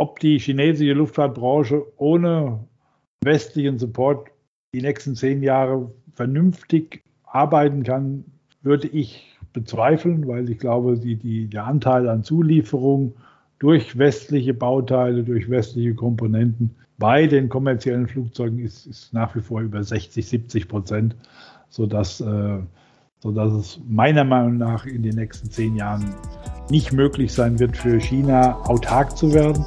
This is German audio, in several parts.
ob die chinesische Luftfahrtbranche ohne westlichen Support die nächsten zehn Jahre vernünftig arbeiten kann, würde ich bezweifeln, weil ich glaube, die, die, der Anteil an Zulieferung durch westliche Bauteile, durch westliche Komponenten bei den kommerziellen Flugzeugen ist, ist nach wie vor über 60, 70 Prozent, sodass, äh, sodass es meiner Meinung nach in den nächsten zehn Jahren nicht möglich sein wird, für China autark zu werden.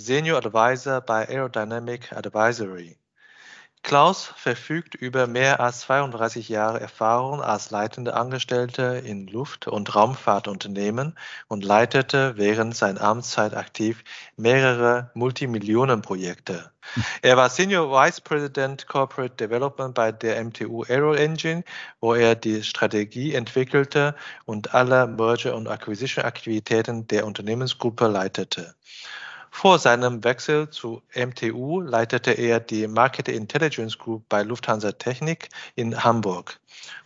Senior Advisor bei Aerodynamic Advisory. Klaus verfügt über mehr als 32 Jahre Erfahrung als leitender Angestellter in Luft- und Raumfahrtunternehmen und leitete während seiner Amtszeit aktiv mehrere Multimillionenprojekte. Er war Senior Vice President Corporate Development bei der MTU Aero Engine, wo er die Strategie entwickelte und alle Merger- und Acquisition-Aktivitäten der Unternehmensgruppe leitete. Vor seinem Wechsel zu MTU leitete er die Market Intelligence Group bei Lufthansa Technik in Hamburg.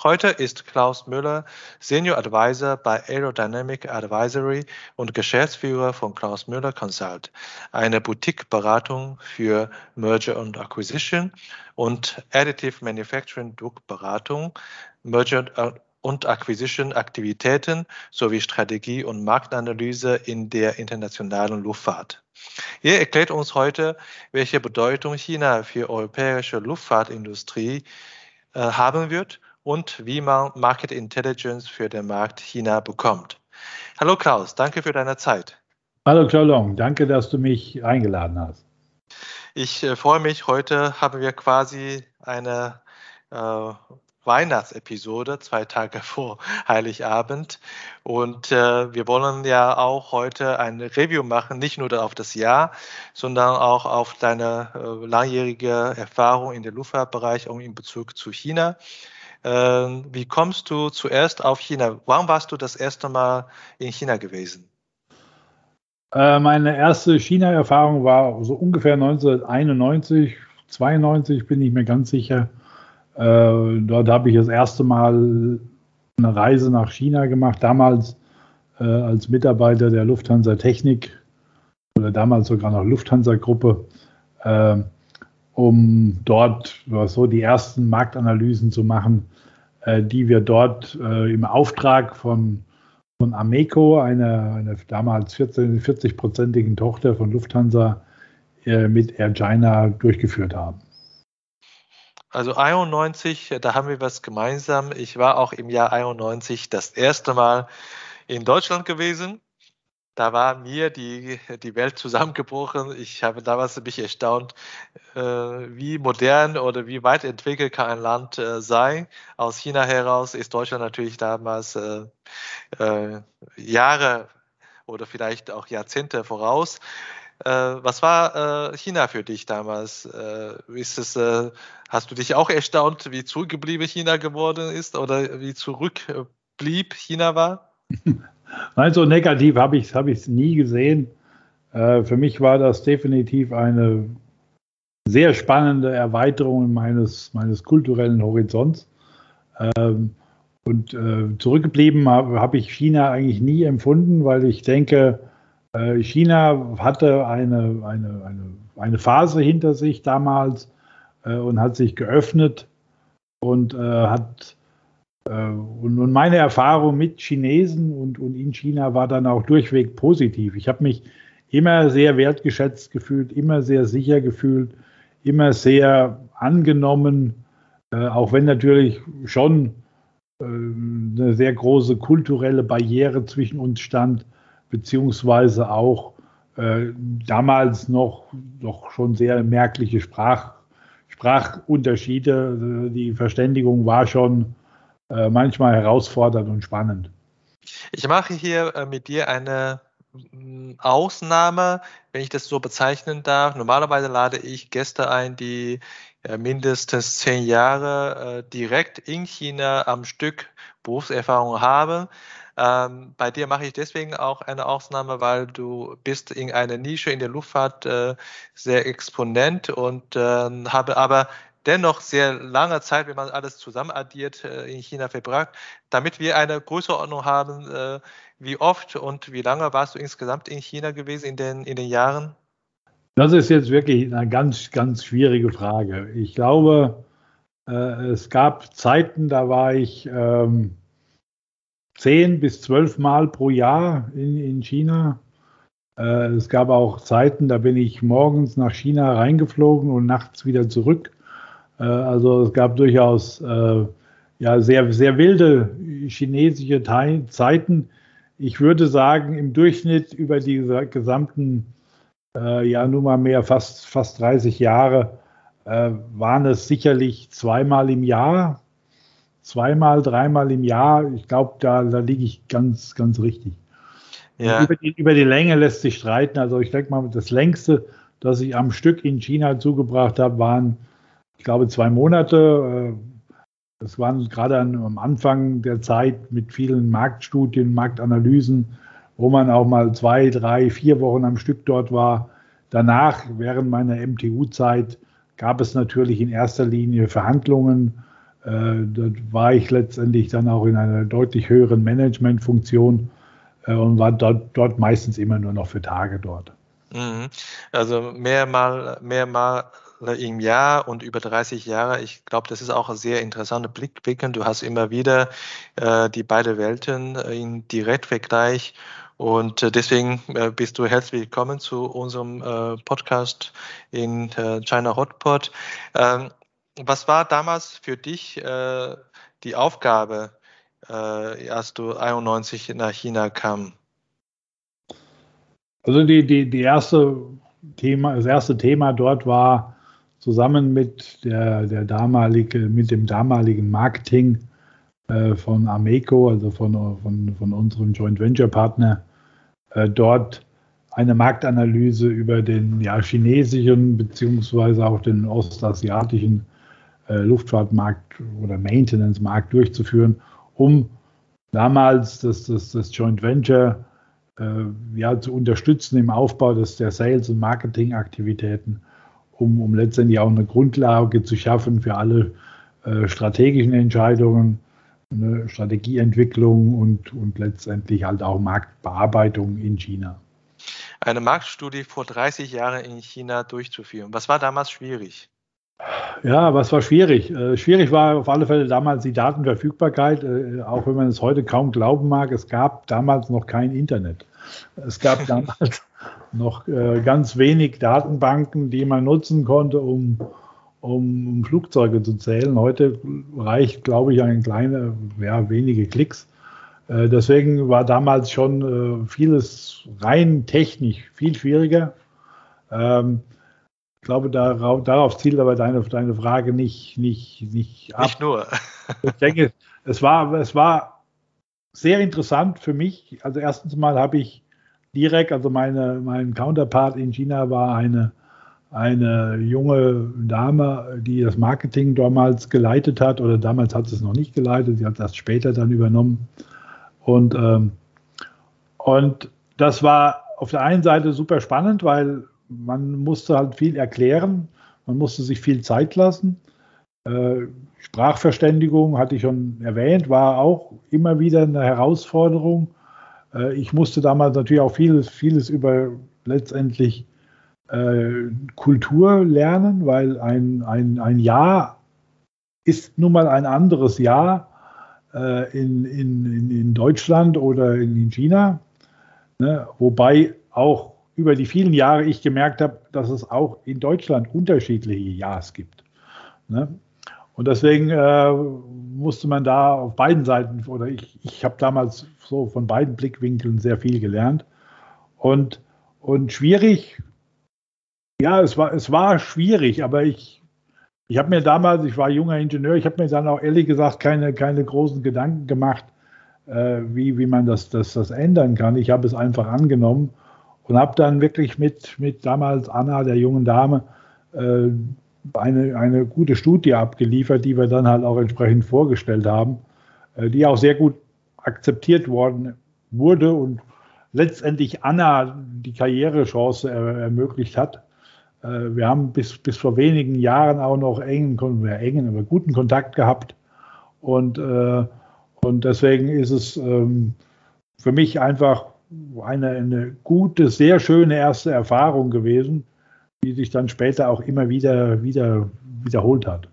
Heute ist Klaus Müller Senior Advisor bei Aerodynamic Advisory und Geschäftsführer von Klaus Müller Consult, eine Boutique-Beratung für Merger und Acquisition und Additive Manufacturing Druckberatung, Merger und Acquisition-Aktivitäten sowie Strategie und Marktanalyse in der internationalen Luftfahrt. Er erklärt uns heute, welche Bedeutung China für europäische Luftfahrtindustrie äh, haben wird und wie man Market Intelligence für den Markt China bekommt. Hallo Klaus, danke für deine Zeit. Hallo Xiaolong, danke, dass du mich eingeladen hast. Ich äh, freue mich, heute haben wir quasi eine äh, Weihnachtsepisode, zwei Tage vor Heiligabend. Und äh, wir wollen ja auch heute ein Review machen, nicht nur auf das Jahr, sondern auch auf deine äh, langjährige Erfahrung in der Luftfahrtbereich und in Bezug zu China. Äh, wie kommst du zuerst auf China? Wann warst du das erste Mal in China gewesen? Äh, meine erste China-Erfahrung war so ungefähr 1991, 92, bin ich mir ganz sicher. Äh, dort habe ich das erste Mal eine Reise nach China gemacht, damals äh, als Mitarbeiter der Lufthansa Technik oder damals sogar noch Lufthansa Gruppe, äh, um dort so die ersten Marktanalysen zu machen, äh, die wir dort äh, im Auftrag von, von Ameco, einer eine damals 40-prozentigen Tochter von Lufthansa, äh, mit Air China durchgeführt haben. Also 91, da haben wir was gemeinsam. Ich war auch im Jahr 91 das erste Mal in Deutschland gewesen. Da war mir die, die Welt zusammengebrochen. Ich habe damals mich erstaunt, äh, wie modern oder wie weit entwickelt kann ein Land äh, sein. Aus China heraus ist Deutschland natürlich damals äh, Jahre oder vielleicht auch Jahrzehnte voraus. Äh, was war äh, China für dich damals? Äh, ist es, hast du dich auch erstaunt, wie zurückgeblieben China geworden ist oder wie zurückblieb China war? Nein, so negativ habe ich es hab nie gesehen. Für mich war das definitiv eine sehr spannende Erweiterung meines, meines kulturellen Horizonts. Ähm, und zurückgeblieben habe hab ich China eigentlich nie empfunden, weil ich denke, China hatte eine, eine, eine, eine Phase hinter sich damals äh, und hat sich geöffnet und äh, hat und, meine Erfahrung mit Chinesen und, und in China war dann auch durchweg positiv. Ich habe mich immer sehr wertgeschätzt gefühlt, immer sehr sicher gefühlt, immer sehr angenommen, auch wenn natürlich schon eine sehr große kulturelle Barriere zwischen uns stand, beziehungsweise auch äh, damals noch, noch schon sehr merkliche Sprach, Sprachunterschiede. Die Verständigung war schon äh, manchmal herausfordernd und spannend. Ich mache hier äh, mit dir eine mm, Ausnahme, wenn ich das so bezeichnen darf. Normalerweise lade ich Gäste ein, die äh, mindestens zehn Jahre äh, direkt in China am Stück Berufserfahrung haben. Ähm, bei dir mache ich deswegen auch eine Ausnahme, weil du bist in einer Nische in der Luftfahrt äh, sehr exponent und äh, habe aber dennoch sehr lange Zeit, wenn man alles zusammen addiert, äh, in China verbracht, damit wir eine Größenordnung haben, äh, wie oft und wie lange warst du insgesamt in China gewesen in den, in den Jahren? Das ist jetzt wirklich eine ganz, ganz schwierige Frage. Ich glaube, äh, es gab Zeiten, da war ich ähm, zehn bis zwölf Mal pro Jahr in, in China. Äh, es gab auch Zeiten, da bin ich morgens nach China reingeflogen und nachts wieder zurück. Äh, also es gab durchaus äh, ja, sehr, sehr wilde chinesische Te Zeiten. Ich würde sagen, im Durchschnitt über die gesamten, äh, ja, nun mal mehr, fast, fast 30 Jahre, äh, waren es sicherlich zweimal im Jahr, zweimal, dreimal im Jahr. Ich glaube, da, da liege ich ganz, ganz richtig. Ja. Über, die, über, die, Länge lässt sich streiten. Also ich denke mal, das längste, das ich am Stück in China zugebracht habe, waren, ich glaube, zwei Monate. Das waren gerade am Anfang der Zeit mit vielen Marktstudien, Marktanalysen, wo man auch mal zwei, drei, vier Wochen am Stück dort war. Danach, während meiner MTU-Zeit, gab es natürlich in erster Linie Verhandlungen äh, dort war ich letztendlich dann auch in einer deutlich höheren Managementfunktion äh, und war dort, dort meistens immer nur noch für Tage dort. Mhm. Also mehrmal, mehrmal im Jahr und über 30 Jahre. Ich glaube, das ist auch ein sehr interessanter Blickwinkel. Du hast immer wieder äh, die beiden Welten äh, in Direktvergleich. Und deswegen bist du herzlich willkommen zu unserem Podcast in China Hotpot. Ähm, was war damals für dich äh, die Aufgabe, äh, als du 91 nach China kam? Also die, die, die erste Thema, das erste Thema dort war zusammen mit der, der damalige, mit dem damaligen Marketing äh, von Ameco, also von, von, von unserem Joint Venture Partner, äh, dort eine Marktanalyse über den ja, chinesischen beziehungsweise auch den ostasiatischen äh, Luftfahrtmarkt oder Maintenance-Markt durchzuführen, um damals das, das, das Joint Venture äh, ja, zu unterstützen im Aufbau des, der Sales- und Marketing-Aktivitäten, um, um letztendlich auch eine Grundlage zu schaffen für alle äh, strategischen Entscheidungen, eine Strategieentwicklung und, und letztendlich halt auch Marktbearbeitung in China. Eine Marktstudie vor 30 Jahren in China durchzuführen. Was war damals schwierig? Ja, was war schwierig? Äh, schwierig war auf alle Fälle damals die Datenverfügbarkeit, äh, auch wenn man es heute kaum glauben mag. Es gab damals noch kein Internet. Es gab damals noch äh, ganz wenig Datenbanken, die man nutzen konnte, um, um, um Flugzeuge zu zählen. Heute reicht, glaube ich, ein kleiner, ja, wenige Klicks. Äh, deswegen war damals schon äh, vieles rein technisch viel schwieriger. Ähm, ich glaube, darauf, darauf zielt aber deine, deine Frage nicht, nicht, nicht ab. Nicht nur. ich denke, es war, es war sehr interessant für mich. Also erstens mal habe ich direkt, also meine, mein Counterpart in China war eine, eine junge Dame, die das Marketing damals geleitet hat, oder damals hat sie es noch nicht geleitet, sie hat das später dann übernommen. Und, ähm, und das war auf der einen Seite super spannend, weil man musste halt viel erklären, man musste sich viel Zeit lassen. Äh, Sprachverständigung, hatte ich schon erwähnt, war auch immer wieder eine Herausforderung. Äh, ich musste damals natürlich auch vieles, vieles über letztendlich äh, Kultur lernen, weil ein, ein, ein Jahr ist nun mal ein anderes Jahr in, in, in Deutschland oder in China. Ne? Wobei auch über die vielen Jahre ich gemerkt habe, dass es auch in Deutschland unterschiedliche Ja's gibt. Ne? Und deswegen äh, musste man da auf beiden Seiten, oder ich, ich habe damals so von beiden Blickwinkeln sehr viel gelernt. Und, und schwierig, ja, es war, es war schwierig, aber ich, ich habe mir damals, ich war junger Ingenieur, ich habe mir dann auch ehrlich gesagt keine, keine großen Gedanken gemacht, äh, wie, wie man das, das, das ändern kann. Ich habe es einfach angenommen und habe dann wirklich mit, mit damals Anna, der jungen Dame, äh, eine, eine gute Studie abgeliefert, die wir dann halt auch entsprechend vorgestellt haben, äh, die auch sehr gut akzeptiert worden wurde und letztendlich Anna die Karrierechance er, ermöglicht hat. Äh, wir haben bis, bis vor wenigen Jahren auch noch engen, engen, aber guten Kontakt gehabt und, äh, und deswegen ist es ähm, für mich einfach eine, eine gute, sehr schöne erste Erfahrung gewesen, die sich dann später auch immer wieder, wieder wiederholt hat.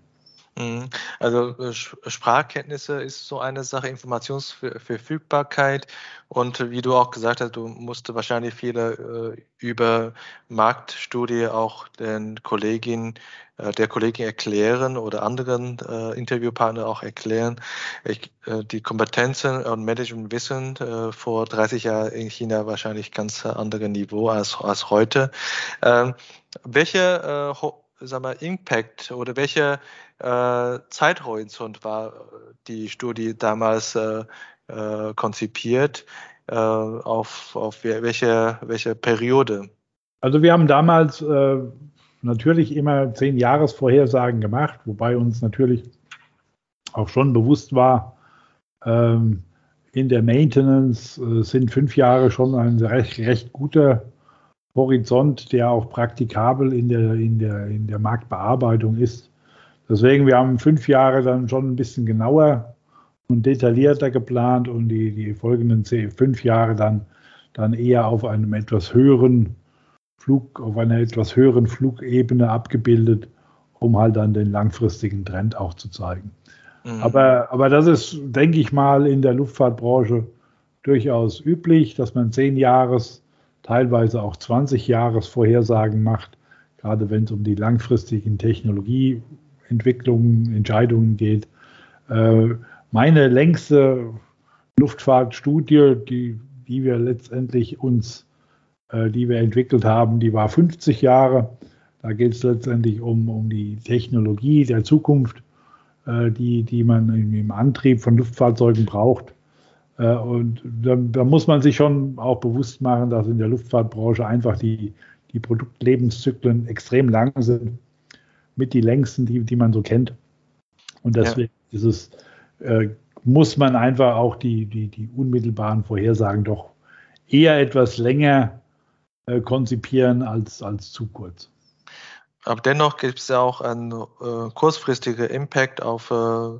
Mhm. Also äh, Sprachkenntnisse ist so eine Sache, Informationsverfügbarkeit und wie du auch gesagt hast, du musst wahrscheinlich viele äh, über Marktstudie auch den Kolleginnen, äh, der Kollegin erklären oder anderen äh, Interviewpartner auch erklären. Ich, äh, die Kompetenzen und Managementwissen äh, vor 30 Jahren in China wahrscheinlich ganz andere Niveau als, als heute. Ähm, welche sag mal, Impact oder welcher äh, Zeithorizont war äh, die Studie damals äh, äh, konzipiert? Äh, auf, auf welche, welche Periode? Also wir haben damals äh, natürlich immer zehn Jahresvorhersagen gemacht, wobei uns natürlich auch schon bewusst war, ähm, in der Maintenance sind fünf Jahre schon ein recht, recht guter Horizont, der auch praktikabel in der, in der, in der Marktbearbeitung ist. Deswegen, wir haben fünf Jahre dann schon ein bisschen genauer und detaillierter geplant und die, die folgenden fünf Jahre dann, dann eher auf einem etwas höheren Flug, auf einer etwas höheren Flugebene abgebildet, um halt dann den langfristigen Trend auch zu zeigen. Mhm. Aber, aber das ist, denke ich mal, in der Luftfahrtbranche durchaus üblich, dass man zehn Jahres teilweise auch 20 Jahresvorhersagen macht, gerade wenn es um die langfristigen Technologieentwicklungen, Entscheidungen geht. Äh, meine längste Luftfahrtstudie, die, die wir letztendlich uns, äh, die wir entwickelt haben, die war 50 Jahre. Da geht es letztendlich um, um die Technologie der Zukunft, äh, die, die man im Antrieb von Luftfahrzeugen braucht. Und da, da, muss man sich schon auch bewusst machen, dass in der Luftfahrtbranche einfach die, die Produktlebenszyklen extrem lang sind, mit die längsten, die, die man so kennt. Und deswegen ja. ist es, äh, muss man einfach auch die, die, die unmittelbaren Vorhersagen doch eher etwas länger äh, konzipieren als, als zu kurz. Aber dennoch gibt es ja auch einen äh, kurzfristigen Impact auf äh,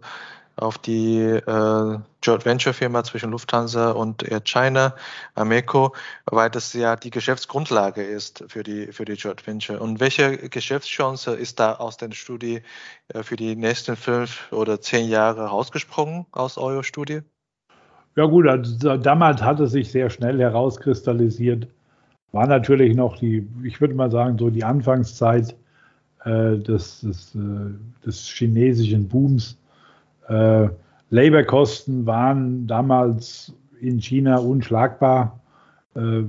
auf die äh, Joint Venture Firma zwischen Lufthansa und Air China, Ameco, weil das ja die Geschäftsgrundlage ist für die, für die Joint Venture. Und welche Geschäftschance ist da aus der Studie äh, für die nächsten fünf oder zehn Jahre rausgesprungen aus eurer Studie? Ja gut, also damals hat es sich sehr schnell herauskristallisiert. War natürlich noch die, ich würde mal sagen, so die Anfangszeit äh, des, des, äh, des chinesischen Booms äh, Laborkosten waren damals in China unschlagbar. Äh,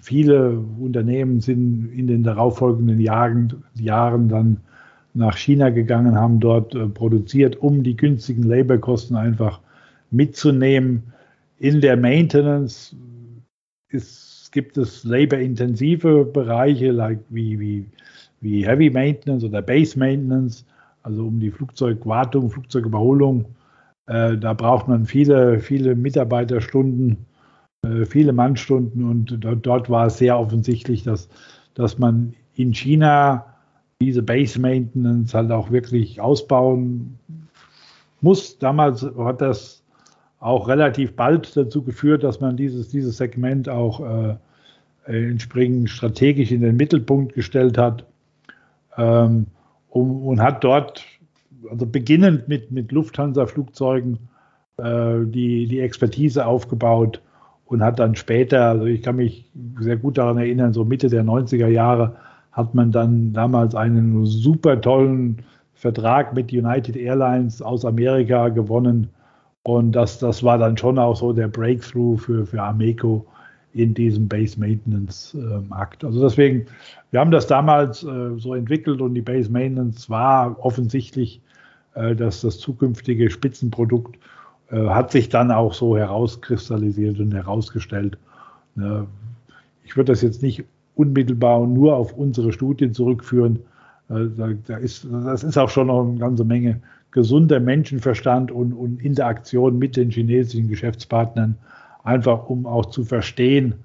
viele Unternehmen sind in den darauffolgenden Jahren, Jahren dann nach China gegangen, haben dort äh, produziert, um die günstigen Laborkosten einfach mitzunehmen. In der Maintenance ist, gibt es laborintensive Bereiche like wie, wie, wie Heavy Maintenance oder Base Maintenance also um die Flugzeugwartung, Flugzeugüberholung. Äh, da braucht man viele, viele Mitarbeiterstunden, äh, viele Mannstunden und dort, dort, war es sehr offensichtlich, dass, dass man in China diese Base Maintenance halt auch wirklich ausbauen muss. Damals hat das auch relativ bald dazu geführt, dass man dieses, dieses Segment auch äh, entsprechend strategisch in den Mittelpunkt gestellt hat. Ähm, um, und hat dort, also beginnend mit, mit Lufthansa-Flugzeugen, äh, die, die Expertise aufgebaut und hat dann später, also ich kann mich sehr gut daran erinnern, so Mitte der 90er Jahre hat man dann damals einen super tollen Vertrag mit United Airlines aus Amerika gewonnen. Und das, das war dann schon auch so der Breakthrough für, für Ameco in diesem Base Maintenance äh, Markt. Also deswegen, wir haben das damals äh, so entwickelt und die Base Maintenance war offensichtlich äh, das, das zukünftige Spitzenprodukt. hat sich dann auch so herauskristallisiert und herausgestellt. Ne? Ich würde das jetzt nicht unmittelbar und nur auf unsere Studien zurückführen. Da ist, das ist auch schon noch eine ganze Menge gesunder Menschenverstand und, und Interaktion mit den chinesischen Geschäftspartnern, einfach um auch zu verstehen,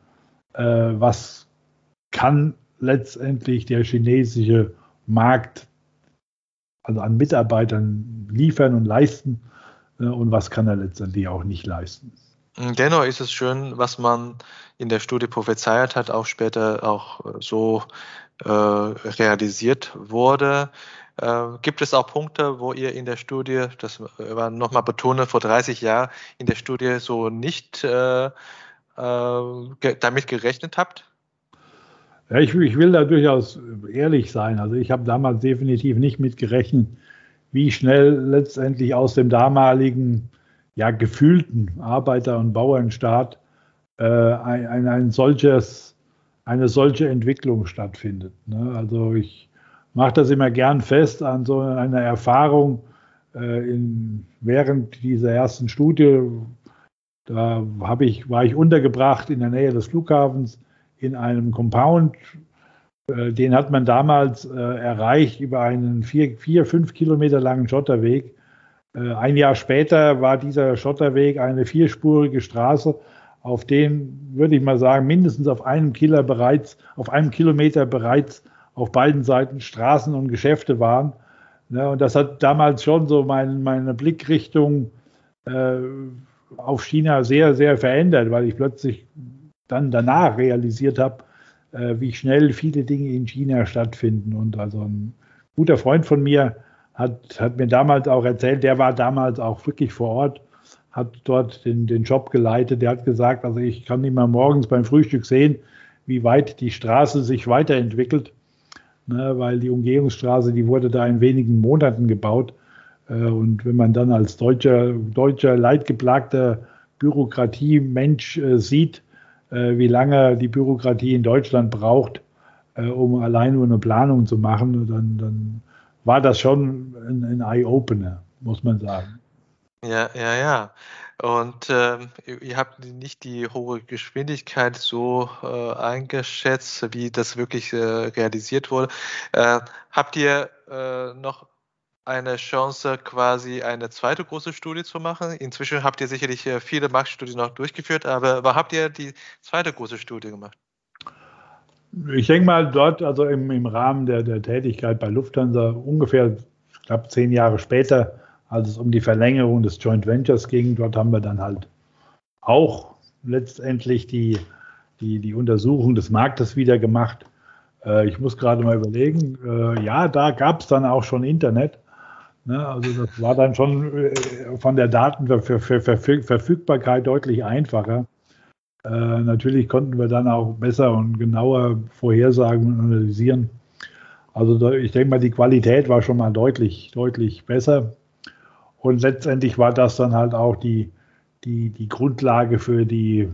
äh, was kann letztendlich der chinesische Markt also an Mitarbeitern liefern und leisten äh, und was kann er letztendlich auch nicht leisten. Dennoch ist es schön, was man in der Studie prophezeit hat, auch später auch äh, so äh, realisiert wurde. Äh, gibt es auch Punkte, wo ihr in der Studie, das war nochmal betone, vor 30 Jahren in der Studie so nicht äh, äh damit gerechnet habt? Ja, ich, ich, will da durchaus ehrlich sein. Also ich habe damals definitiv nicht mit gerechnet, wie schnell letztendlich aus dem damaligen ja, gefühlten Arbeiter- und Bauernstaat äh, ein, ein, ein, solches, eine solche Entwicklung stattfindet. Ne? Also ich mache das immer gern fest an so einer Erfahrung äh, in, während dieser ersten Studie. Da ich, war ich untergebracht in der Nähe des Flughafens in einem Compound. Äh, den hat man damals äh, erreicht über einen vier, vier, fünf Kilometer langen Schotterweg. Äh, ein Jahr später war dieser Schotterweg eine vierspurige Straße, auf dem, würde ich mal sagen, mindestens auf einem Killer bereits, auf einem Kilometer bereits auf beiden Seiten Straßen und Geschäfte waren. Ne, und das hat damals schon so mein, meine Blickrichtung äh, auf China sehr, sehr verändert, weil ich plötzlich dann danach realisiert habe, äh, wie schnell viele Dinge in China stattfinden. Und also ein guter Freund von mir hat, hat mir damals auch erzählt, der war damals auch wirklich vor Ort, hat dort den, den Job geleitet. Der hat gesagt, also ich kann immer morgens beim Frühstück sehen, wie weit die Straße sich weiterentwickelt, ne, weil die Umgehungsstraße, die wurde da in wenigen Monaten gebaut. Äh, und wenn man dann als deutscher, deutscher leidgeplagter Bürokratie-Mensch äh, sieht, äh, wie lange die Bürokratie in Deutschland braucht, äh, um allein nur eine Planung zu machen, dann, dann war das schon ein, ein Eye-Opener, muss man sagen. Ja, ja, ja. Und ähm, ihr habt nicht die hohe Geschwindigkeit so äh, eingeschätzt, wie das wirklich äh, realisiert wurde. Äh, habt ihr äh, noch eine Chance, quasi eine zweite große Studie zu machen. Inzwischen habt ihr sicherlich äh, viele Marktstudien noch durchgeführt, aber wann habt ihr die zweite große Studie gemacht? Ich denke mal dort, also im, im Rahmen der, der Tätigkeit bei Lufthansa, ungefähr knapp zehn Jahre später, als es um die Verlängerung des Joint Ventures ging, dort haben wir dann halt auch letztendlich die, die, die Untersuchung des Marktes wieder gemacht. Äh, ich muss gerade mal überlegen, äh, ja, da gab es dann auch schon Internet, Ne, also das war dann schon äh, von der Datenverfügbarkeit deutlich einfacher. Äh, natürlich konnten wir dann auch besser und genauer vorhersagen und analysieren. Also ich denke mal, die Qualität war schon mal deutlich, deutlich besser. Und letztendlich war das dann halt auch die, die, die Grundlage für die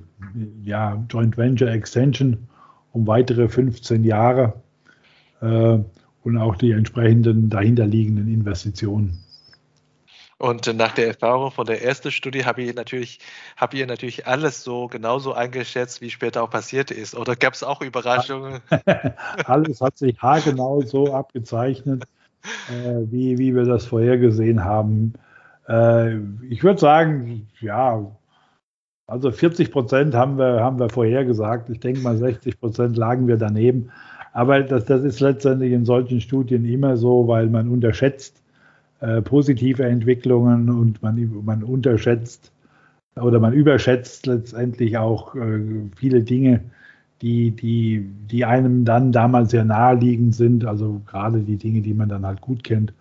ja, Joint Venture Extension um weitere 15 Jahre. Äh, und auch die entsprechenden dahinterliegenden Investitionen. Und nach der Erfahrung von der ersten Studie habe ich natürlich, habt ihr natürlich alles so genauso eingeschätzt, wie später auch passiert ist. Oder gab es auch Überraschungen? alles hat sich haargenau so abgezeichnet, äh, wie, wie wir das vorhergesehen haben. Äh, ich würde sagen, ja, also 40 Prozent haben wir, haben wir vorhergesagt. Ich denke mal, 60 Prozent lagen wir daneben. Aber das, das ist letztendlich in solchen Studien immer so, weil man unterschätzt äh, positive Entwicklungen und man, man unterschätzt oder man überschätzt letztendlich auch äh, viele Dinge, die, die, die einem dann damals sehr naheliegend sind, also gerade die Dinge, die man dann halt gut kennt,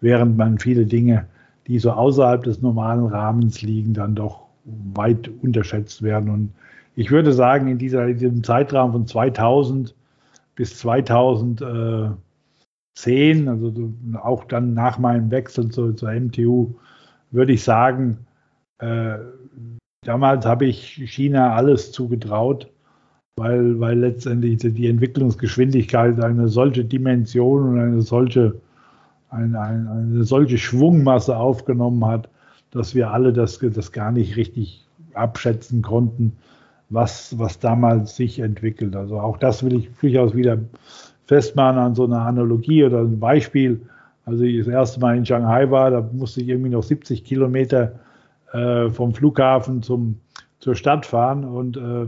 während man viele Dinge, die so außerhalb des normalen Rahmens liegen, dann doch weit unterschätzt werden. Und ich würde sagen, in, dieser, in diesem Zeitraum von 2000 bis 2010, also auch dann nach meinem Wechsel zu, zur MTU, würde ich sagen, äh, damals habe ich China alles zugetraut, weil, weil letztendlich die Entwicklungsgeschwindigkeit eine solche Dimension und eine solche, eine, eine, eine solche Schwungmasse aufgenommen hat, dass wir alle das, das gar nicht richtig abschätzen konnten, was, was damals sich entwickelt. Also auch das will ich durchaus wieder festmachen an so einer Analogie oder ein Beispiel. Also ich das erste Mal in Shanghai war, da musste ich irgendwie noch 70 Kilometer äh, vom Flughafen zum, zur Stadt fahren. Und äh,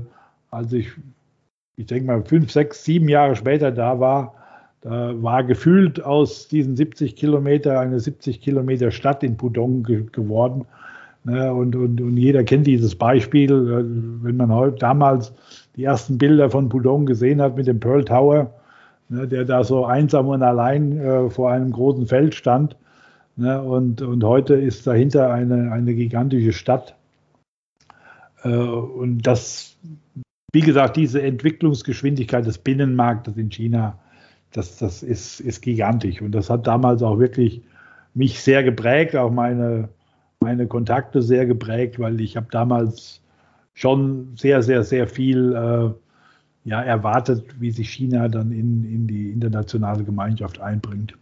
als ich, ich denke mal, fünf, sechs, sieben Jahre später da war, da war gefühlt aus diesen 70 Kilometer eine 70 Kilometer Stadt in Pudong ge geworden. Ne, und, und, und jeder kennt dieses Beispiel, äh, wenn man heute damals die ersten Bilder von Pudong gesehen hat mit dem Pearl Tower, ne, der da so einsam und allein äh, vor einem großen Feld stand. Ne, und, und heute ist dahinter eine, eine gigantische Stadt. Äh, und das, wie gesagt, diese Entwicklungsgeschwindigkeit des Binnenmarktes in China, das, das ist, ist gigantisch. Und das hat damals auch wirklich mich sehr geprägt, auch meine, meine Kontakte sehr geprägt, weil ich habe damals schon sehr, sehr, sehr viel äh, ja, erwartet, wie sich China dann in, in die internationale Gemeinschaft einbringt.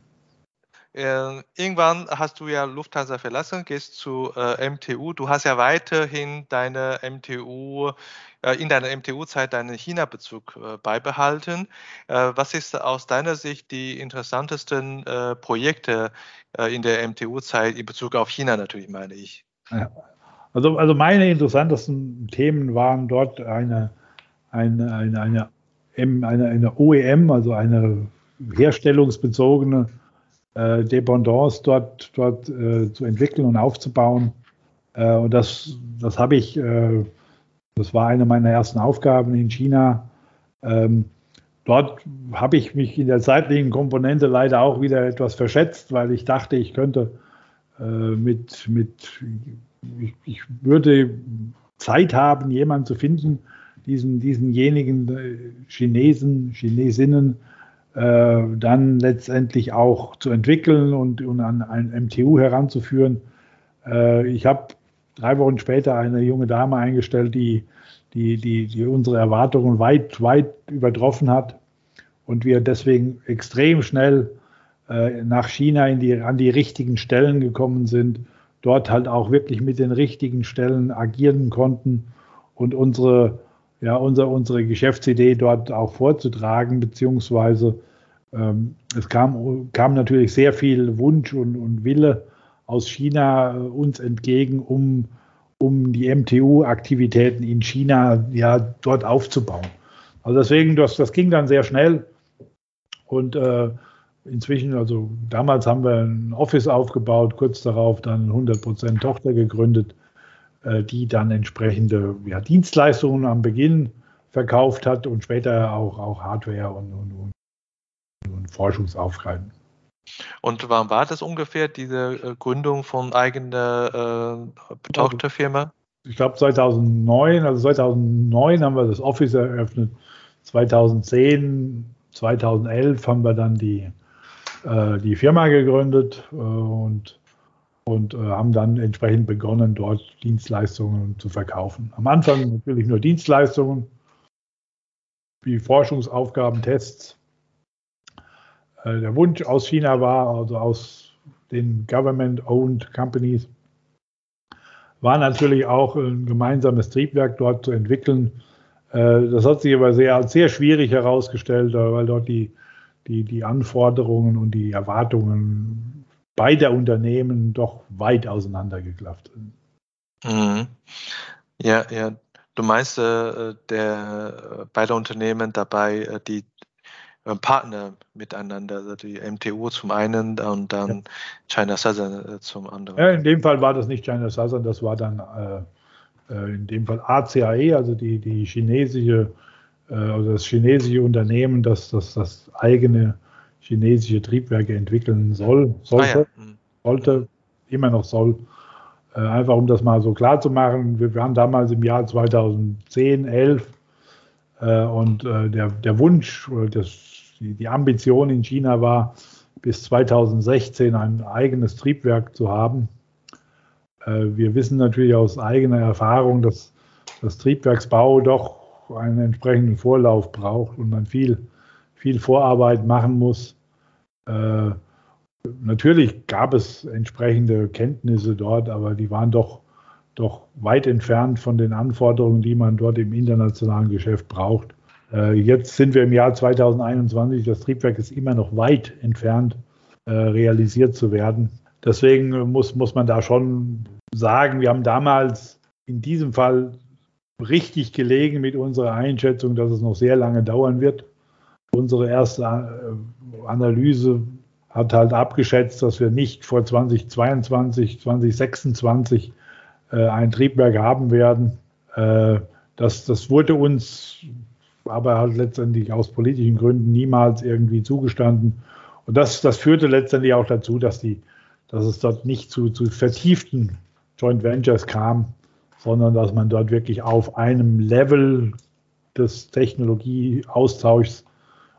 Äh, irgendwann hast du ja Lufthansa verlassen, gehst zu äh, MTU. Du hast ja weiterhin deine MTU, in deiner MTU-Zeit deinen China-Bezug äh, beibehalten. Äh, was ist aus deiner Sicht die interessantesten äh, Projekte in der MTU-Zeit in Bezug auf China natürlich, meine ich? Also, also meine interessantesten Themen waren dort eine, eine, eine, eine, eine, OEM, also eine herstellungsbezogene äh, Dependance dort, dort äh, zu entwickeln und aufzubauen. Äh, und das, das habe ich, äh, das war eine meiner ersten Aufgaben in China. Ähm, dort habe ich mich in der zeitlichen Komponente leider auch wieder etwas verschätzt, weil ich dachte, ich könnte äh, mit, mit ich, ich, würde Zeit haben, jemanden zu finden, diesen, diesenjenigen äh, Chinesen, Chinesinnen, äh, dann letztendlich auch zu entwickeln und, und an ein MTU heranzuführen. Äh, ich habe drei Wochen später eine junge Dame eingestellt, die, die, die, die unsere Erwartungen weit, weit übertroffen hat und wir deswegen extrem schnell äh, nach China in die, an die richtigen Stellen gekommen sind, dort halt auch wirklich mit den richtigen Stellen agieren konnten und unsere ja, unser, unsere Geschäftsidee dort auch vorzutragen, beziehungsweise ähm, es kam, kam natürlich sehr viel Wunsch und, und Wille aus China äh, uns entgegen, um, um die MTU-Aktivitäten in China ja dort aufzubauen. Also deswegen, das, das ging dann sehr schnell und äh, inzwischen, also damals haben wir ein Office aufgebaut, kurz darauf dann 100% Tochter gegründet äh, die dann entsprechende ja, Dienstleistungen am Beginn verkauft hat und später auch, auch Hardware und, und, und, und Forschungsaufgaben. Und wann war das ungefähr, diese äh, Gründung von eigener äh, Tochterfirma? Ich glaube 2009, also 2009 haben wir das Office eröffnet. 2010, 2011 haben wir dann die, äh, die Firma gegründet äh, und und äh, haben dann entsprechend begonnen, dort Dienstleistungen zu verkaufen. Am Anfang natürlich nur Dienstleistungen, wie Forschungsaufgaben, Tests. Äh, der Wunsch aus China war, also aus den Government-owned Companies, war natürlich auch ein gemeinsames Triebwerk dort zu entwickeln. Äh, das hat sich aber sehr, sehr schwierig herausgestellt, weil dort die, die, die Anforderungen und die Erwartungen beider Unternehmen doch weit auseinandergeklafft sind. Mhm. Ja, ja. Du meinst äh, der äh, beide Unternehmen dabei, äh, die äh, Partner miteinander, also die MTU zum einen und dann. China Southern äh, zum anderen. Ja, in dem Fall war das nicht China Southern, das war dann äh, in dem Fall ACAE, also die, die chinesische, also das chinesische Unternehmen, das das, das eigene chinesische Triebwerke entwickeln soll, sollte, ah, ja. Mhm. sollte, immer noch soll. Äh, einfach um das mal so klar zu machen. Wir waren damals im Jahr 2010, 11 äh, und äh, der, der Wunsch oder das, die, die Ambition in China war, bis 2016 ein eigenes Triebwerk zu haben. Äh, wir wissen natürlich aus eigener Erfahrung, dass das Triebwerksbau doch einen entsprechenden Vorlauf braucht und man viel viel Vorarbeit machen muss. Äh, natürlich gab es entsprechende Kenntnisse dort, aber die waren doch, doch weit entfernt von den Anforderungen, die man dort im internationalen Geschäft braucht. Äh, jetzt sind wir im Jahr 2021, das Triebwerk ist immer noch weit entfernt, äh, realisiert zu werden. Deswegen muss, muss man da schon sagen, wir haben damals in diesem Fall richtig gelegen mit unserer Einschätzung, dass es noch sehr lange dauern wird. Unsere erste äh, Analyse hat halt abgeschätzt, dass wir nicht vor 2022, 2026 äh, ein Triebwerk haben werden. Äh, das, das wurde uns aber halt letztendlich aus politischen Gründen niemals irgendwie zugestanden. Und das, das führte letztendlich auch dazu, dass, die, dass es dort nicht zu, zu vertieften Joint Ventures kam, sondern dass man dort wirklich auf einem Level des Technologieaustauschs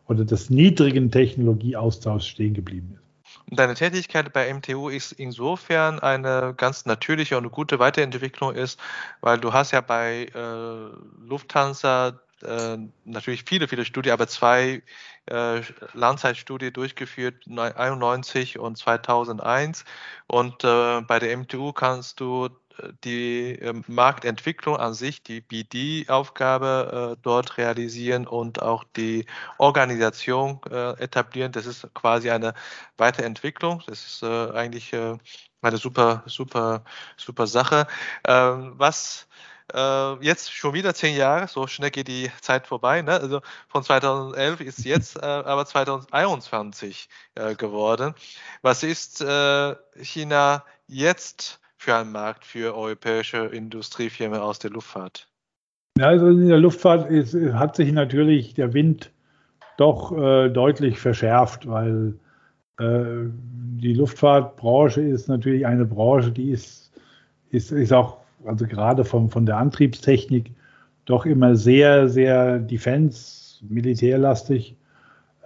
oder des niedrigen Technologieaustauschs stehen geblieben ist. Deine Tätigkeit bei MTU ist insofern eine ganz natürliche und gute Weiterentwicklung ist, weil du hast ja bei äh, Lufthansa äh, natürlich viele, viele Studien, aber zwei äh, Langzeitstudien durchgeführt, 1991 und 2001. Und äh, bei der MTU kannst du die ähm, Marktentwicklung an sich, die BD-Aufgabe äh, dort realisieren und auch die Organisation äh, etablieren. Das ist quasi eine Weiterentwicklung. Das ist äh, eigentlich eine super, super, super Sache. Ähm, was jetzt schon wieder zehn Jahre, so schnell geht die Zeit vorbei. Ne? Also von 2011 ist jetzt aber 2021 geworden. Was ist China jetzt? für einen Markt für europäische Industriefirmen aus der Luftfahrt? Ja, also in der Luftfahrt ist, hat sich natürlich der Wind doch äh, deutlich verschärft, weil äh, die Luftfahrtbranche ist natürlich eine Branche, die ist, ist, ist auch, also gerade von, von der Antriebstechnik, doch immer sehr, sehr defense, militärlastig.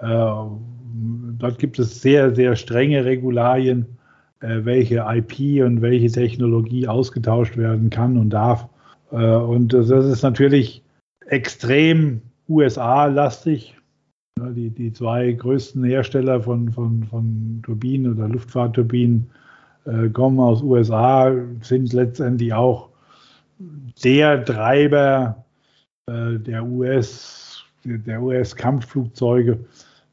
Äh, dort gibt es sehr, sehr strenge Regularien äh, welche IP und welche Technologie ausgetauscht werden kann und darf. Äh, und das ist natürlich extrem USA-lastig. Die, die zwei größten Hersteller von, von, von Turbinen oder Luftfahrtturbinen kommen aus USA, sind letztendlich auch der Treiber der US, der US-Kampfflugzeuge.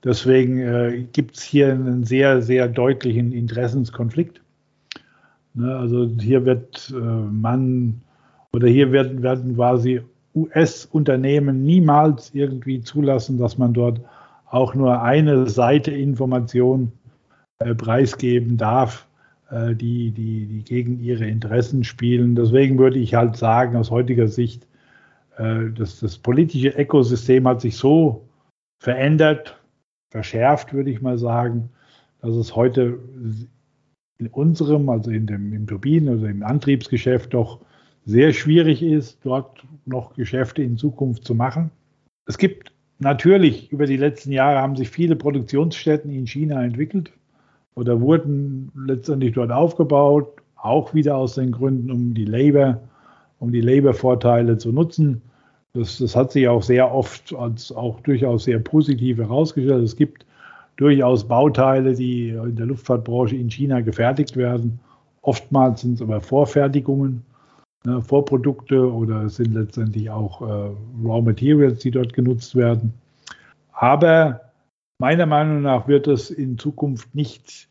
Deswegen äh, gibt es hier einen sehr, sehr deutlichen Interessenskonflikt. Ne, also hier wird äh, man oder hier werden, werden quasi US-Unternehmen niemals irgendwie zulassen, dass man dort auch nur eine Seite Information äh, preisgeben darf, äh, die, die, die gegen ihre Interessen spielen. Deswegen würde ich halt sagen, aus heutiger Sicht, äh, dass das politische Ökosystem hat sich so verändert, verschärft, würde ich mal sagen, dass es heute in unserem, also in dem, im Turbinen- oder im Antriebsgeschäft doch sehr schwierig ist, dort noch Geschäfte in Zukunft zu machen. Es gibt natürlich über die letzten Jahre haben sich viele Produktionsstätten in China entwickelt oder wurden letztendlich dort aufgebaut, auch wieder aus den Gründen, um die Labor, um die Labor-Vorteile zu nutzen. Das, das hat sich auch sehr oft als auch durchaus sehr positiv herausgestellt. Es gibt durchaus Bauteile, die in der Luftfahrtbranche in China gefertigt werden. Oftmals sind es aber Vorfertigungen, ne, Vorprodukte oder sind letztendlich auch äh, Raw Materials, die dort genutzt werden. Aber meiner Meinung nach wird es in Zukunft nicht,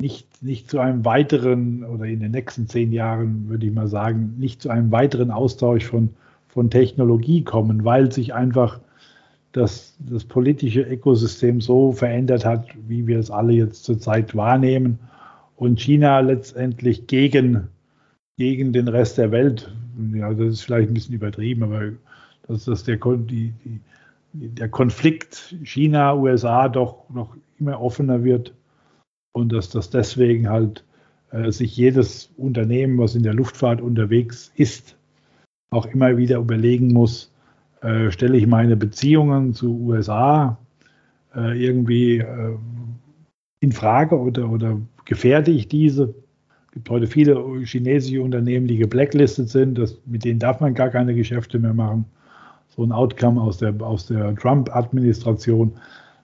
nicht, nicht zu einem weiteren oder in den nächsten zehn Jahren, würde ich mal sagen, nicht zu einem weiteren Austausch von von Technologie kommen, weil sich einfach das, das politische Ökosystem so verändert hat, wie wir es alle jetzt zurzeit wahrnehmen. Und China letztendlich gegen, gegen den Rest der Welt, ja, das ist vielleicht ein bisschen übertrieben, aber dass das der, die, die, der Konflikt China-USA doch noch immer offener wird und dass das deswegen halt äh, sich jedes Unternehmen, was in der Luftfahrt unterwegs ist, auch immer wieder überlegen muss, äh, stelle ich meine Beziehungen zu USA äh, irgendwie äh, in Frage oder, oder gefährde ich diese? Es gibt heute viele chinesische Unternehmen, die geblacklistet sind, das, mit denen darf man gar keine Geschäfte mehr machen. So ein Outcome aus der, aus der Trump-Administration.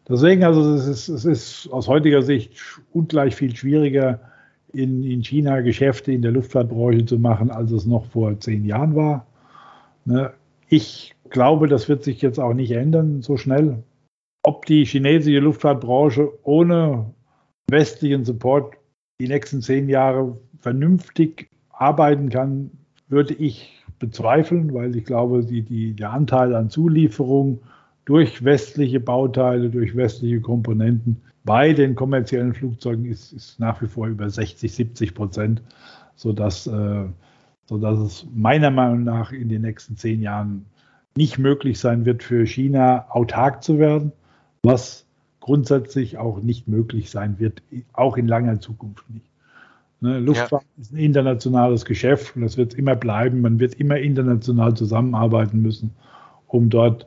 Deswegen, also es ist, es ist aus heutiger Sicht ungleich viel schwieriger, in, in China Geschäfte in der Luftfahrtbranche zu machen, als es noch vor zehn Jahren war. Ne? Ich glaube, das wird sich jetzt auch nicht ändern so schnell. Ob die chinesische Luftfahrtbranche ohne westlichen Support die nächsten zehn Jahre vernünftig arbeiten kann, würde ich bezweifeln, weil ich glaube, die, die, der Anteil an Zulieferungen durch westliche Bauteile, durch westliche Komponenten bei den kommerziellen Flugzeugen ist, ist nach wie vor über 60, 70 Prozent, sodass, äh, sodass es meiner Meinung nach in den nächsten zehn Jahren nicht möglich sein wird, für China autark zu werden, was grundsätzlich auch nicht möglich sein wird, auch in langer Zukunft nicht. Ne, Luftfahrt ja. ist ein internationales Geschäft und das wird immer bleiben. Man wird immer international zusammenarbeiten müssen, um dort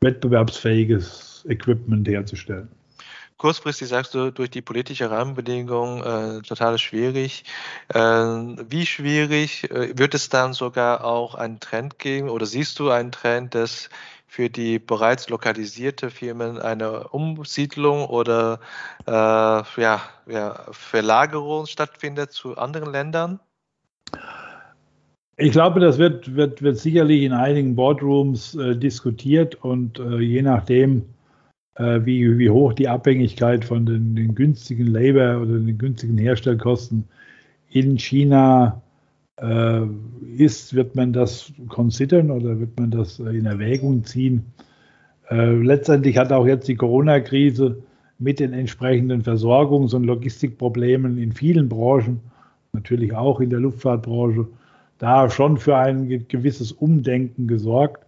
wettbewerbsfähiges Equipment herzustellen. Kurzfristig sagst du, durch die politische Rahmenbedingungen äh, total schwierig. Äh, wie schwierig äh, wird es dann sogar auch einen Trend geben oder siehst du einen Trend, dass für die bereits lokalisierte Firmen eine Umsiedlung oder äh, ja, ja, Verlagerung stattfindet zu anderen Ländern? Ich glaube, das wird, wird, wird sicherlich in einigen Boardrooms äh, diskutiert und äh, je nachdem, äh, wie, wie hoch die Abhängigkeit von den, den günstigen Labor oder den günstigen Herstellkosten in China äh, ist, wird man das considern oder wird man das in Erwägung ziehen. Äh, letztendlich hat auch jetzt die Corona-Krise mit den entsprechenden Versorgungs- und Logistikproblemen in vielen Branchen, natürlich auch in der Luftfahrtbranche, da schon für ein gewisses Umdenken gesorgt,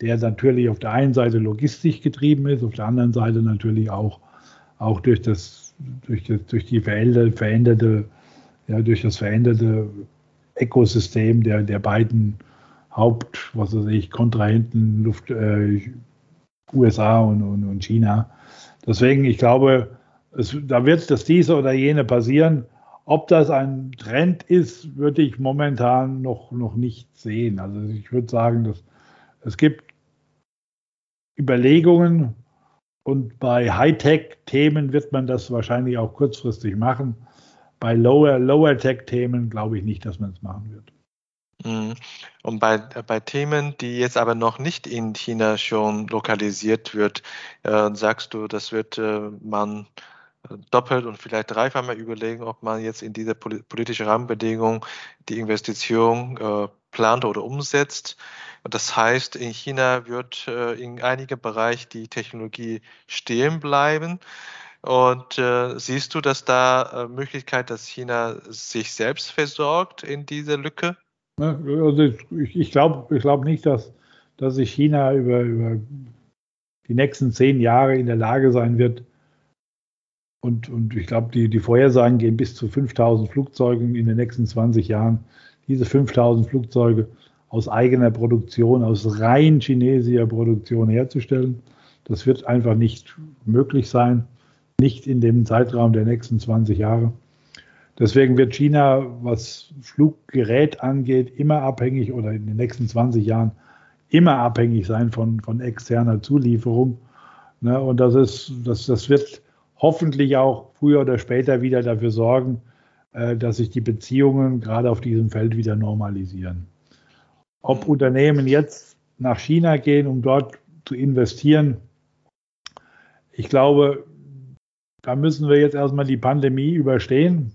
der natürlich auf der einen Seite logistisch getrieben ist, auf der anderen Seite natürlich auch, auch durch, das, durch, das, durch die veränderte, ja, durch das veränderte Ökosystem der, der beiden Haupt, was weiß ich, Kontrahenten, Luft, äh, USA und, und, und China. Deswegen, ich glaube, es, da wird das diese oder jene passieren. Ob das ein Trend ist, würde ich momentan noch, noch nicht sehen. Also ich würde sagen, dass es gibt Überlegungen und bei Hightech-Themen wird man das wahrscheinlich auch kurzfristig machen. Bei Lower, Lower Tech-Themen glaube ich nicht, dass man es machen wird. Mhm. Und bei, bei Themen, die jetzt aber noch nicht in China schon lokalisiert wird, äh, sagst du, das wird äh, man doppelt und vielleicht dreifach mal überlegen, ob man jetzt in dieser politischen Rahmenbedingung die Investition äh, plant oder umsetzt. Das heißt, in China wird äh, in einigen Bereichen die Technologie stehen bleiben. Und äh, siehst du, dass da äh, Möglichkeit, dass China sich selbst versorgt in dieser Lücke? Also ich, ich glaube ich glaub nicht, dass, dass sich China über, über die nächsten zehn Jahre in der Lage sein wird, und, und ich glaube, die, die Vorhersagen gehen bis zu 5000 Flugzeugen in den nächsten 20 Jahren. Diese 5000 Flugzeuge aus eigener Produktion, aus rein chinesischer Produktion herzustellen. Das wird einfach nicht möglich sein, nicht in dem Zeitraum der nächsten 20 Jahre. Deswegen wird China, was Fluggerät angeht, immer abhängig oder in den nächsten 20 Jahren immer abhängig sein von, von externer Zulieferung. Ne, und das ist, das, das wird hoffentlich auch früher oder später wieder dafür sorgen, äh, dass sich die Beziehungen gerade auf diesem Feld wieder normalisieren. Ob Unternehmen jetzt nach China gehen, um dort zu investieren, ich glaube, da müssen wir jetzt erstmal die Pandemie überstehen.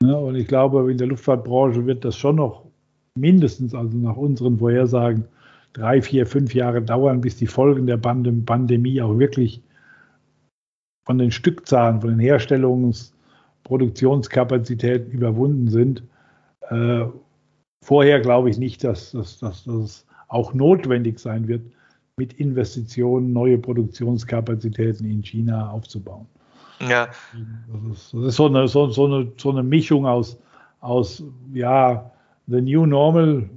Und ich glaube, in der Luftfahrtbranche wird das schon noch mindestens, also nach unseren Vorhersagen, drei, vier, fünf Jahre dauern, bis die Folgen der Pandemie auch wirklich von den Stückzahlen, von den Herstellungs-, Produktionskapazitäten überwunden sind. Äh, vorher glaube ich nicht, dass, es auch notwendig sein wird, mit Investitionen neue Produktionskapazitäten in China aufzubauen. Ja. Das ist, so, eine, so, so, eine, so eine Mischung aus, aus ja, the new normal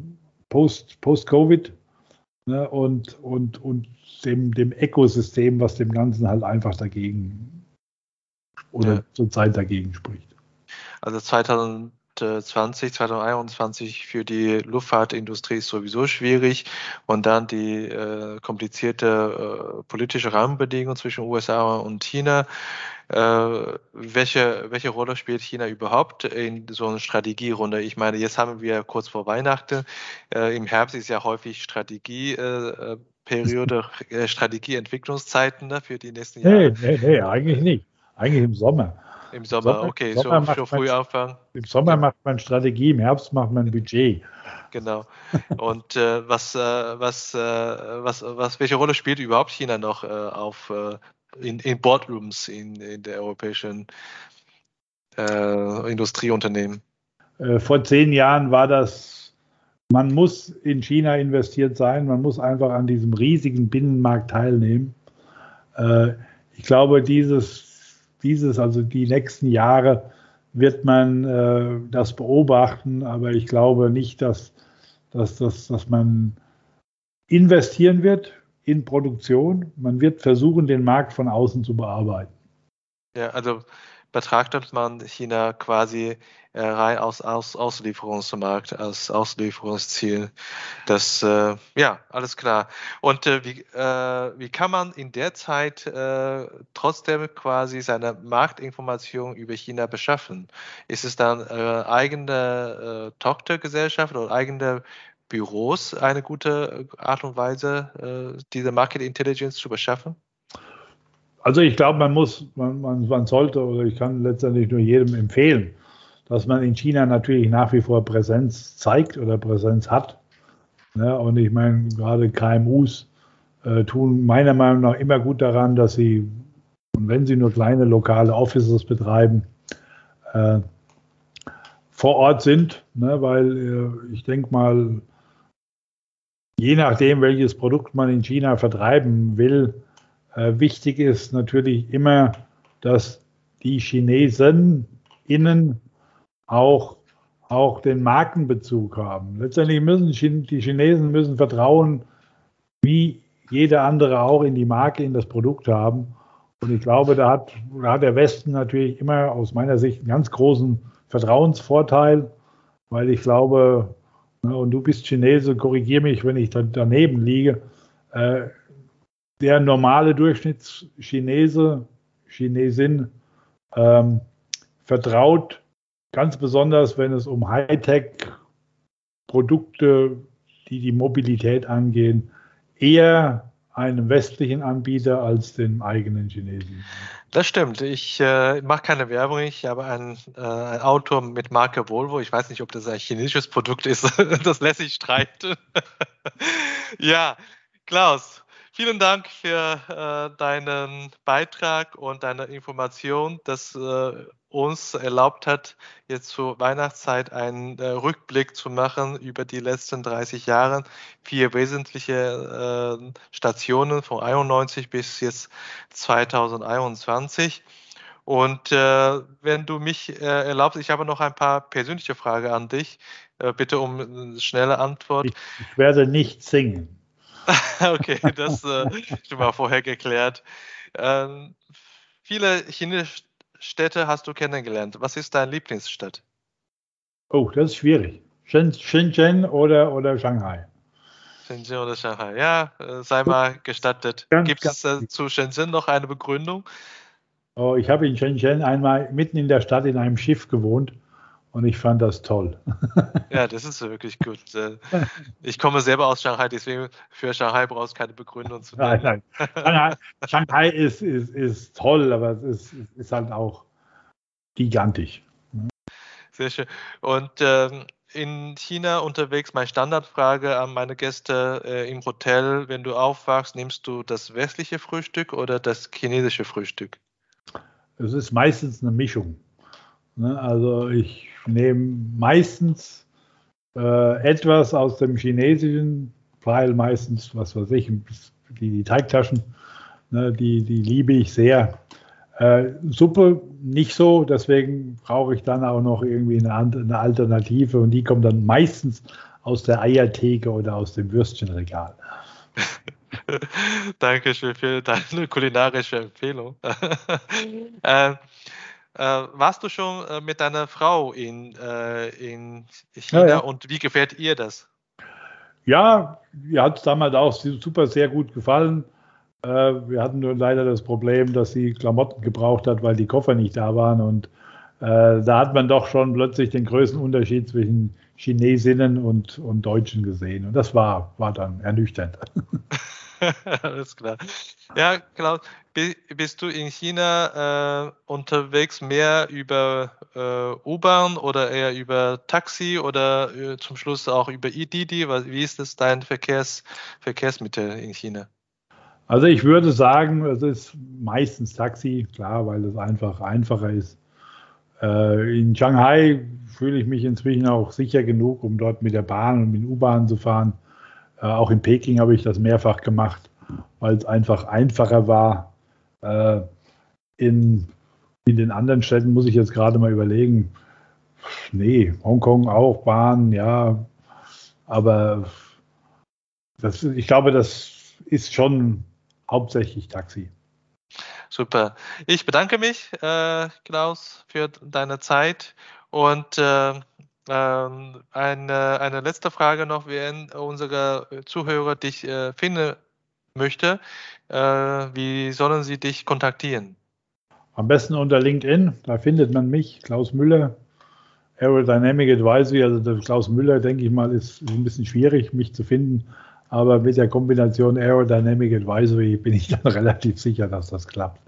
post, post-Covid ne, und, und, und dem, dem Ökosystem, was dem Ganzen halt einfach dagegen oder ja. zurzeit dagegen spricht. Also 2000 2020, 2021 für die Luftfahrtindustrie ist sowieso schwierig und dann die äh, komplizierte äh, politische Rahmenbedingungen zwischen USA und China. Äh, welche, welche Rolle spielt China überhaupt in so einer Strategierunde? Ich meine, jetzt haben wir kurz vor Weihnachten, äh, im Herbst ist ja häufig Strategieperiode, äh, äh, Strategieentwicklungszeiten ne, für die nächsten Jahre. Nee, nee, nee, eigentlich nicht. Eigentlich im Sommer. Im Sommer, Sommer okay, Sommer schon, schon früh man, anfangen. Im Sommer macht man Strategie, im Herbst macht man Budget. Genau. Und äh, was, äh, was, äh, was, was, welche Rolle spielt überhaupt China noch auf in, in Boardrooms in, in der europäischen äh, Industrieunternehmen? Äh, vor zehn Jahren war das, man muss in China investiert sein, man muss einfach an diesem riesigen Binnenmarkt teilnehmen. Äh, ich glaube, dieses, dieses, also die nächsten Jahre wird man äh, das beobachten, aber ich glaube nicht, dass, dass, dass, dass man investieren wird in Produktion. Man wird versuchen, den Markt von außen zu bearbeiten. Ja, also betrachtet man China quasi rein aus, aus Auslieferungsmarkt, als Auslieferungsziel. Das, äh, ja, alles klar. Und äh, wie, äh, wie kann man in der Zeit äh, trotzdem quasi seine Marktinformation über China beschaffen? Ist es dann äh, eigene Tochtergesellschaft oder eigene Büros eine gute Art und Weise, äh, diese Market Intelligence zu beschaffen? Also ich glaube, man muss, man, man, man sollte oder ich kann letztendlich nur jedem empfehlen, dass man in China natürlich nach wie vor Präsenz zeigt oder Präsenz hat. Ja, und ich meine, gerade KMUs äh, tun meiner Meinung nach immer gut daran, dass sie, und wenn sie nur kleine lokale Offices betreiben, äh, vor Ort sind, ne, weil äh, ich denke mal, je nachdem, welches Produkt man in China vertreiben will, äh, wichtig ist natürlich immer, dass die Chinesen innen auch, auch den Markenbezug haben. Letztendlich müssen die Chinesen müssen Vertrauen, wie jeder andere auch, in die Marke, in das Produkt haben. Und ich glaube, da hat, da hat der Westen natürlich immer aus meiner Sicht einen ganz großen Vertrauensvorteil, weil ich glaube, Ne, und du bist Chinese, korrigiere mich, wenn ich da daneben liege. Äh, der normale Durchschnittschinese, Chinesin, ähm, vertraut ganz besonders, wenn es um Hightech-Produkte, die die Mobilität angehen, eher einem westlichen Anbieter als dem eigenen Chinesen. Das stimmt. Ich äh, mache keine Werbung. Ich habe ein, äh, ein, Auto mit Marke Volvo. Ich weiß nicht, ob das ein chinesisches Produkt ist. das lässt sich streiten. ja, Klaus, Vielen Dank für äh, deinen Beitrag und deine Information, das äh, uns erlaubt hat, jetzt zur Weihnachtszeit einen äh, Rückblick zu machen über die letzten 30 Jahre. Vier wesentliche äh, Stationen von 91 bis jetzt 2021. Und äh, wenn du mich äh, erlaubst, ich habe noch ein paar persönliche Fragen an dich. bitte um eine schnelle Antwort. Ich, ich werde nicht singen. okay, das äh, schon mal vorher geklärt. Ähm, viele chinesische Städte hast du kennengelernt. Was ist deine Lieblingsstadt? Oh, das ist schwierig. Shenzhen oder, oder Shanghai? Shenzhen oder Shanghai. Ja, äh, sei mal gestattet. Gibt es äh, zu Shenzhen noch eine Begründung? Oh, ich habe in Shenzhen einmal mitten in der Stadt in einem Schiff gewohnt und ich fand das toll. Ja, das ist wirklich gut. Äh, ich komme selber aus Shanghai, deswegen für Shanghai brauchst du keine Begründung zu nennen. Nein, nein. Shanghai, Shanghai ist, ist, ist toll, aber es ist, ist halt auch gigantisch. Sehr schön. Und ähm, in China unterwegs, meine Standardfrage an meine Gäste äh, im Hotel, wenn du aufwachst, nimmst du das westliche Frühstück oder das chinesische Frühstück? Es ist meistens eine Mischung. Ne? Also ich nehme meistens äh, etwas aus dem Chinesischen, weil meistens, was weiß ich, die, die Teigtaschen, ne, die, die liebe ich sehr. Äh, Suppe nicht so, deswegen brauche ich dann auch noch irgendwie eine, eine Alternative und die kommt dann meistens aus der Eiertheke oder aus dem Würstchenregal. Dankeschön für deine kulinarische Empfehlung. äh, Äh, warst du schon äh, mit deiner Frau in, äh, in China ja, ja. und wie gefällt ihr das? Ja, mir hat es damals auch super sehr gut gefallen. Äh, wir hatten nur leider das Problem, dass sie Klamotten gebraucht hat, weil die Koffer nicht da waren. Und äh, da hat man doch schon plötzlich den größten Unterschied zwischen Chinesinnen und, und Deutschen gesehen. Und das war, war dann ernüchternd. Alles klar. Ja, Klaus, bist du in China äh, unterwegs mehr über äh, U-Bahn oder eher über Taxi oder äh, zum Schluss auch über IDD? Wie ist das dein Verkehrs, Verkehrsmittel in China? Also ich würde sagen, es ist meistens Taxi, klar, weil es einfach einfacher ist. Äh, in Shanghai fühle ich mich inzwischen auch sicher genug, um dort mit der Bahn und mit U-Bahn zu fahren. Äh, auch in Peking habe ich das mehrfach gemacht, weil es einfach einfacher war. Äh, in, in den anderen Städten muss ich jetzt gerade mal überlegen. Nee, Hongkong auch, Bahn, ja. Aber das, ich glaube, das ist schon hauptsächlich Taxi. Super. Ich bedanke mich, äh, Klaus, für deine Zeit und äh, ähm, eine, eine letzte Frage noch, wenn unsere Zuhörer dich äh, finden möchte, äh, wie sollen sie dich kontaktieren? Am besten unter LinkedIn, da findet man mich, Klaus Müller, Aerodynamic Advisory. Also Klaus Müller, denke ich mal, ist ein bisschen schwierig, mich zu finden. Aber mit der Kombination Aerodynamic Advisory bin ich dann relativ sicher, dass das klappt.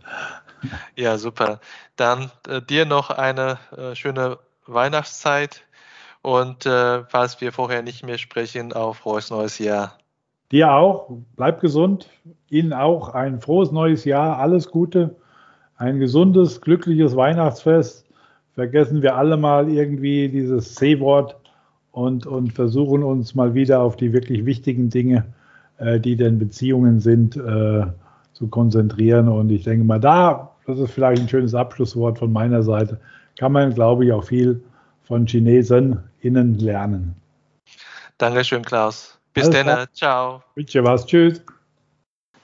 Ja, super. Dann äh, dir noch eine äh, schöne Weihnachtszeit und äh, falls wir vorher nicht mehr sprechen, auf frohes neues Jahr. Dir auch. Bleib gesund. Ihnen auch ein frohes neues Jahr. Alles Gute. Ein gesundes, glückliches Weihnachtsfest. Vergessen wir alle mal irgendwie dieses C-Wort und, und versuchen uns mal wieder auf die wirklich wichtigen Dinge, äh, die denn Beziehungen sind, äh, zu konzentrieren. Und ich denke mal, da, das ist vielleicht ein schönes Abschlusswort von meiner Seite, kann man, glaube ich, auch viel von Chinesen innen lernen. Dankeschön, Klaus. Bis dann. Ciao. Bitte was. Tschüss.